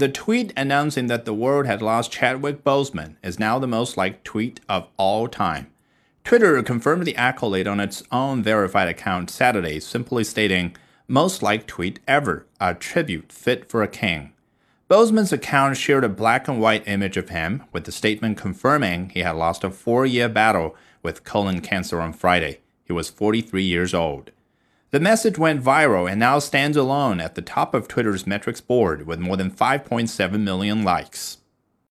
The tweet announcing that the world had lost Chadwick Boseman is now the most liked tweet of all time. Twitter confirmed the accolade on its own verified account Saturday, simply stating, Most liked tweet ever, a tribute fit for a king. Boseman's account shared a black and white image of him, with the statement confirming he had lost a four year battle with colon cancer on Friday. He was 43 years old. The message went viral and now stands alone at the top of Twitter's metrics board with more than 5.7 million likes.